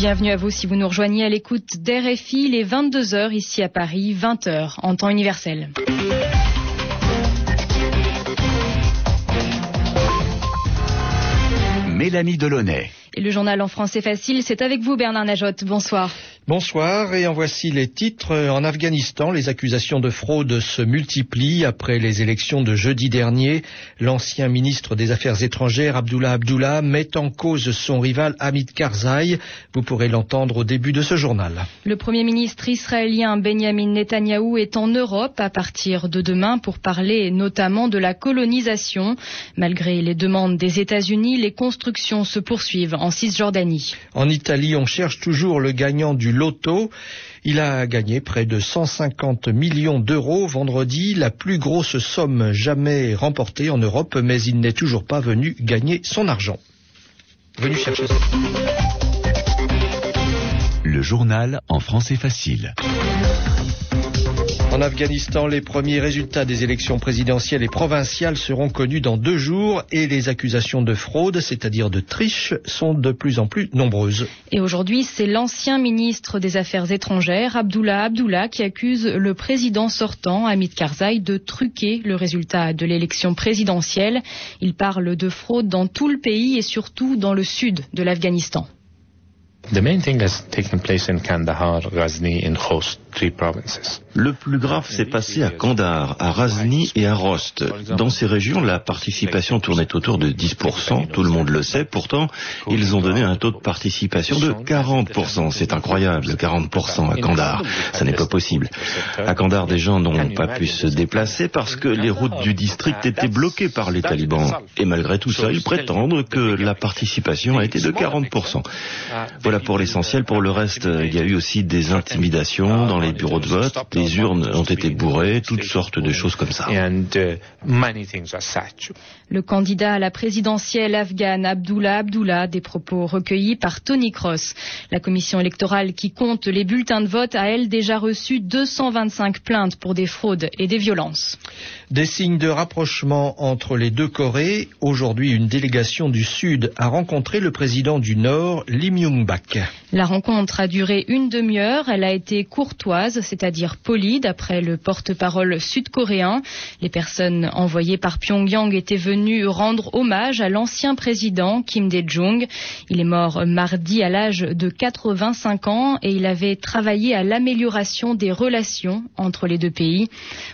Bienvenue à vous si vous nous rejoignez à l'écoute d'RFI, les 22h ici à Paris, 20h en temps universel. Mélanie Delaunay. Et le journal en français facile, c'est avec vous Bernard Najotte. Bonsoir. Bonsoir et en voici les titres. En Afghanistan, les accusations de fraude se multiplient après les élections de jeudi dernier. L'ancien ministre des Affaires étrangères, Abdullah Abdullah, met en cause son rival Hamid Karzai. Vous pourrez l'entendre au début de ce journal. Le Premier ministre israélien Benjamin Netanyahou est en Europe à partir de demain pour parler notamment de la colonisation. Malgré les demandes des États-Unis, les constructions se poursuivent en Cisjordanie. En Italie, on cherche toujours le gagnant du loto. Il a gagné près de 150 millions d'euros vendredi, la plus grosse somme jamais remportée en Europe, mais il n'est toujours pas venu gagner son argent. Venu chercher ça. Le journal en français facile. En Afghanistan, les premiers résultats des élections présidentielles et provinciales seront connus dans deux jours et les accusations de fraude, c'est-à-dire de triche, sont de plus en plus nombreuses. Et aujourd'hui, c'est l'ancien ministre des Affaires étrangères, Abdullah Abdullah, qui accuse le président sortant, Hamid Karzai, de truquer le résultat de l'élection présidentielle. Il parle de fraude dans tout le pays et surtout dans le sud de l'Afghanistan. Le plus grave s'est passé à Kandahar, à Razni et à Rost. Dans ces régions, la participation tournait autour de 10%, tout le monde le sait. Pourtant, ils ont donné un taux de participation de 40%. C'est incroyable, 40% à Kandahar. Ça n'est pas possible. À Kandahar, des gens n'ont pas pu se déplacer parce que les routes du district étaient bloquées par les talibans. Et malgré tout ça, ils prétendent que la participation a été de 40%. Voilà pour l'essentiel. Pour le reste, il y a eu aussi des intimidations dans les bureaux de vote. Les urnes ont été bourrées, toutes sortes de choses comme ça. Le candidat à la présidentielle afghane Abdullah Abdullah, des propos recueillis par Tony Cross. La commission électorale qui compte les bulletins de vote a elle déjà reçu 225 plaintes pour des fraudes et des violences. Des signes de rapprochement entre les deux Corées. Aujourd'hui, une délégation du Sud a rencontré le président du Nord, Lim Myung-bak. La rencontre a duré une demi-heure. Elle a été courtoise, c'est-à-dire polie, d'après le porte-parole sud-coréen. Les personnes envoyées par Pyongyang étaient venues rendre hommage à l'ancien président Kim Dae-jung. Il est mort mardi à l'âge de 85 ans et il avait travaillé à l'amélioration des relations entre les deux pays.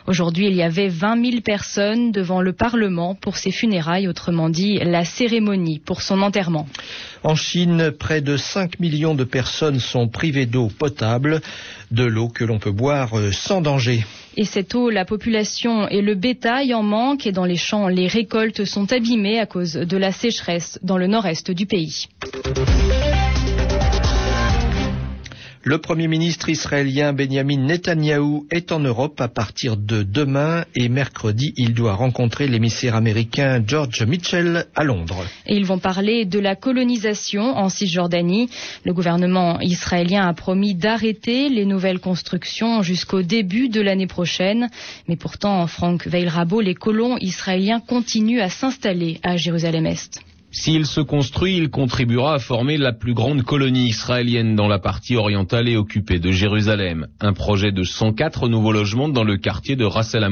Aujourd'hui, il y avait 20 000 personnes devant le Parlement pour ses funérailles, autrement dit la cérémonie pour son enterrement. En Chine, près de 5 millions de personnes sont privées d'eau potable, de l'eau que l'on peut boire sans danger. Et cette eau, la population et le bétail en manquent et dans les champs, les récoltes sont abîmées à cause de la sécheresse dans le nord-est du pays. Le Premier ministre israélien Benjamin Netanyahou est en Europe à partir de demain et mercredi, il doit rencontrer l'émissaire américain George Mitchell à Londres. Ils vont parler de la colonisation en Cisjordanie. Le gouvernement israélien a promis d'arrêter les nouvelles constructions jusqu'au début de l'année prochaine. Mais pourtant, Franck Veil-Rabo, les colons israéliens continuent à s'installer à Jérusalem-Est. S'il se construit, il contribuera à former la plus grande colonie israélienne dans la partie orientale et occupée de Jérusalem. Un projet de 104 nouveaux logements dans le quartier de Ras El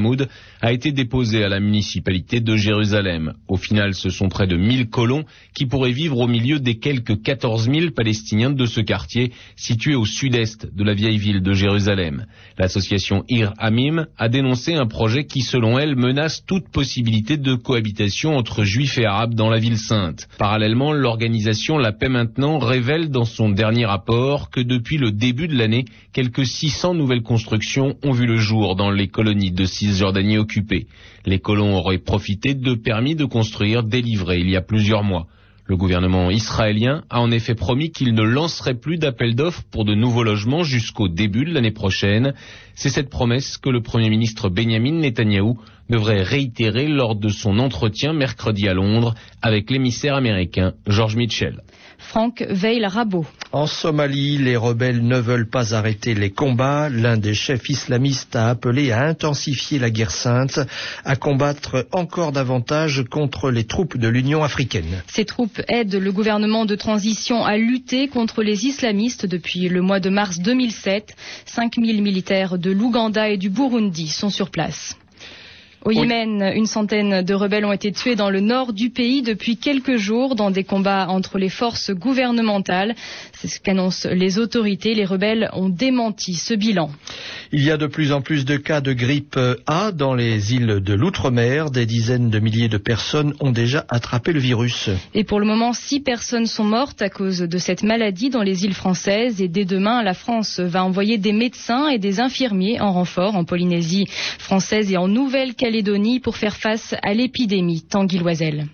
a été déposé à la municipalité de Jérusalem. Au final, ce sont près de 1000 colons qui pourraient vivre au milieu des quelques 14 000 Palestiniens de ce quartier situé au sud-est de la vieille ville de Jérusalem. L'association Ir Hamim a dénoncé un projet qui, selon elle, menace toute possibilité de cohabitation entre juifs et arabes dans la ville sainte. Parallèlement, l'organisation La Paix Maintenant révèle dans son dernier rapport que depuis le début de l'année, quelques 600 nouvelles constructions ont vu le jour dans les colonies de Cisjordanie occupées. Les colons auraient profité de permis de construire délivrés il y a plusieurs mois. Le gouvernement israélien a en effet promis qu'il ne lancerait plus d'appel d'offres pour de nouveaux logements jusqu'au début de l'année prochaine. C'est cette promesse que le Premier ministre Benjamin Netanyahou devrait réitérer lors de son entretien mercredi à Londres avec l'émissaire américain George Mitchell. Franck Veil-Rabot. En Somalie, les rebelles ne veulent pas arrêter les combats. L'un des chefs islamistes a appelé à intensifier la guerre sainte, à combattre encore davantage contre les troupes de l'Union africaine. Ces troupes aident le gouvernement de transition à lutter contre les islamistes depuis le mois de mars 2007. 5000 militaires de l'Ouganda et du Burundi sont sur place. Au Yémen, une centaine de rebelles ont été tués dans le nord du pays depuis quelques jours dans des combats entre les forces gouvernementales. C'est ce qu'annoncent les autorités. Les rebelles ont démenti ce bilan. Il y a de plus en plus de cas de grippe A dans les îles de l'outre-mer. Des dizaines de milliers de personnes ont déjà attrapé le virus. Et pour le moment, six personnes sont mortes à cause de cette maladie dans les îles françaises. Et dès demain, la France va envoyer des médecins et des infirmiers en renfort en Polynésie française et en Nouvelle-Calédonie pour faire face à l'épidémie. Tanguy Loisel.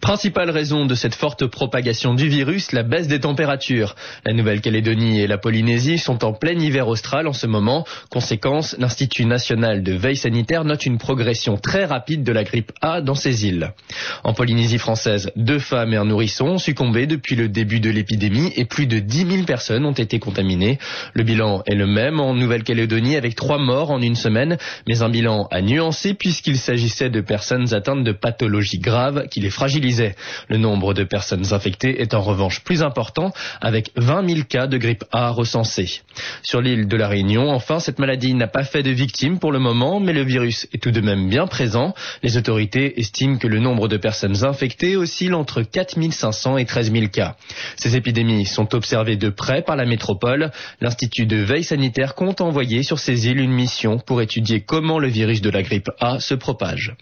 Principale raison de cette forte propagation du virus, la baisse des températures. La Nouvelle-Calédonie et la Polynésie sont en plein hiver austral en ce moment. Conséquence, l'Institut national de veille sanitaire note une progression très rapide de la grippe A dans ces îles. En Polynésie française, deux femmes et un nourrisson ont succombé depuis le début de l'épidémie et plus de 10 000 personnes ont été contaminées. Le bilan est le même en Nouvelle-Calédonie avec trois morts en une semaine, mais un bilan à nuancer puisqu'il s'agissait de personnes atteintes de pathologies graves qui les fragilisent le nombre de personnes infectées est en revanche plus important, avec 20 000 cas de grippe A recensés. Sur l'île de la Réunion, enfin, cette maladie n'a pas fait de victimes pour le moment, mais le virus est tout de même bien présent. Les autorités estiment que le nombre de personnes infectées oscille entre 4 500 et 13 000 cas. Ces épidémies sont observées de près par la métropole. L'Institut de veille sanitaire compte envoyer sur ces îles une mission pour étudier comment le virus de la grippe A se propage.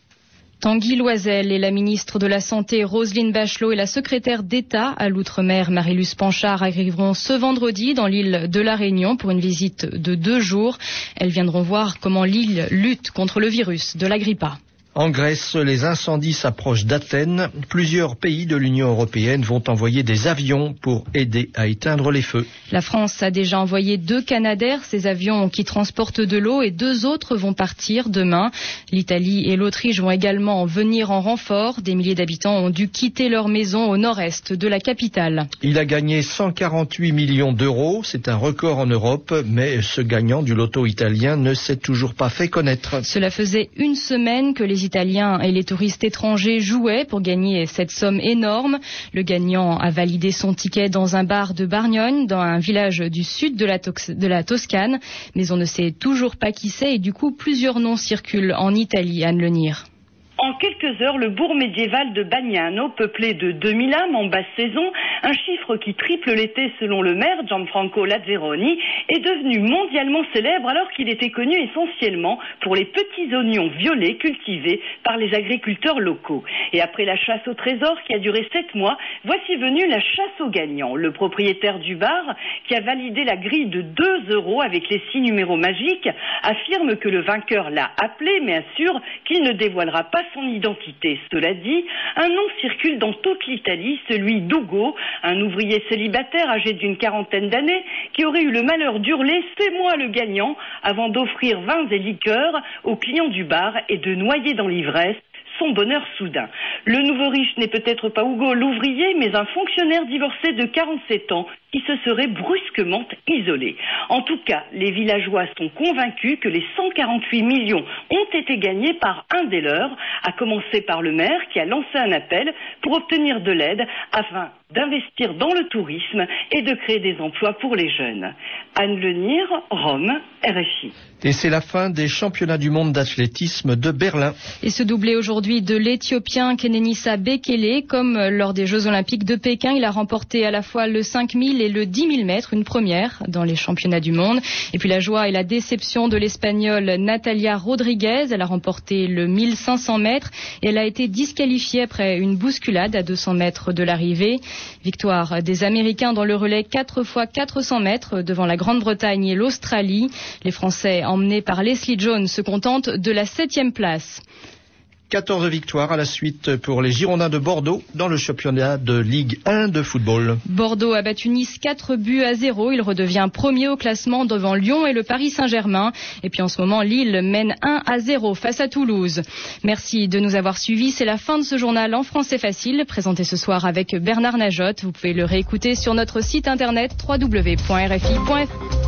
Tanguy Loisel et la ministre de la Santé Roselyne Bachelot et la secrétaire d'État à l'outre-mer Marilus Panchard arriveront ce vendredi dans l'île de la Réunion pour une visite de deux jours. Elles viendront voir comment l'île lutte contre le virus de la grippe A. En Grèce, les incendies s'approchent d'Athènes. Plusieurs pays de l'Union européenne vont envoyer des avions pour aider à éteindre les feux. La France a déjà envoyé deux Canadaires, ces avions qui transportent de l'eau, et deux autres vont partir demain. L'Italie et l'Autriche vont également venir en renfort. Des milliers d'habitants ont dû quitter leur maison au nord-est de la capitale. Il a gagné 148 millions d'euros. C'est un record en Europe, mais ce gagnant du loto italien ne s'est toujours pas fait connaître. Cela faisait une semaine que les Italiens et les touristes étrangers jouaient pour gagner cette somme énorme. Le gagnant a validé son ticket dans un bar de Bargnone, dans un village du sud de la, de la Toscane, mais on ne sait toujours pas qui c'est et du coup plusieurs noms circulent en Italie, Anne Lenir. En quelques heures, le bourg médiéval de Bagnano, peuplé de 2000 âmes en basse saison, un chiffre qui triple l'été selon le maire Gianfranco Lazzeroni, est devenu mondialement célèbre alors qu'il était connu essentiellement pour les petits oignons violets cultivés par les agriculteurs locaux. Et après la chasse au trésor qui a duré sept mois, voici venue la chasse aux gagnants. Le propriétaire du bar, qui a validé la grille de 2 euros avec les six numéros magiques, affirme que le vainqueur l'a appelé mais assure qu'il ne dévoilera pas son identité. Cela dit, un nom circule dans toute l'Italie, celui d'Ugo, un ouvrier célibataire âgé d'une quarantaine d'années qui aurait eu le malheur d'hurler C'est moi le gagnant avant d'offrir vins et liqueurs aux clients du bar et de noyer dans l'ivresse son bonheur soudain. Le nouveau riche n'est peut-être pas Hugo l'ouvrier, mais un fonctionnaire divorcé de 47 ans qui se serait brusquement isolé. En tout cas, les villageois sont convaincus que les 148 millions ont été gagnés par un des leurs, à commencer par le maire qui a lancé un appel pour obtenir de l'aide afin d'investir dans le tourisme et de créer des emplois pour les jeunes. Anne Lenir, Rome, RFI. Et c'est la fin des championnats du monde d'athlétisme de Berlin. Et ce doublé aujourd'hui de l'Éthiopien Kenenisa Bekele, comme lors des Jeux Olympiques de Pékin, il a remporté à la fois le 5000 et le 10 000 mètres, une première dans les championnats du monde. Et puis la joie et la déception de l'Espagnole Natalia Rodriguez, elle a remporté le 1500 mètres et elle a été disqualifiée après une bousculade à 200 mètres de l'arrivée. Victoire des Américains dans le relais 4 x 400 mètres devant la Grande-Bretagne et l'Australie. Les Français emmenés par Leslie Jones se contentent de la septième place. 14 victoires à la suite pour les Girondins de Bordeaux dans le championnat de Ligue 1 de football. Bordeaux a battu Nice 4 buts à 0. Il redevient premier au classement devant Lyon et le Paris Saint-Germain. Et puis en ce moment, Lille mène 1 à 0 face à Toulouse. Merci de nous avoir suivis. C'est la fin de ce journal en français facile, présenté ce soir avec Bernard Najotte. Vous pouvez le réécouter sur notre site internet www.rfi.fr.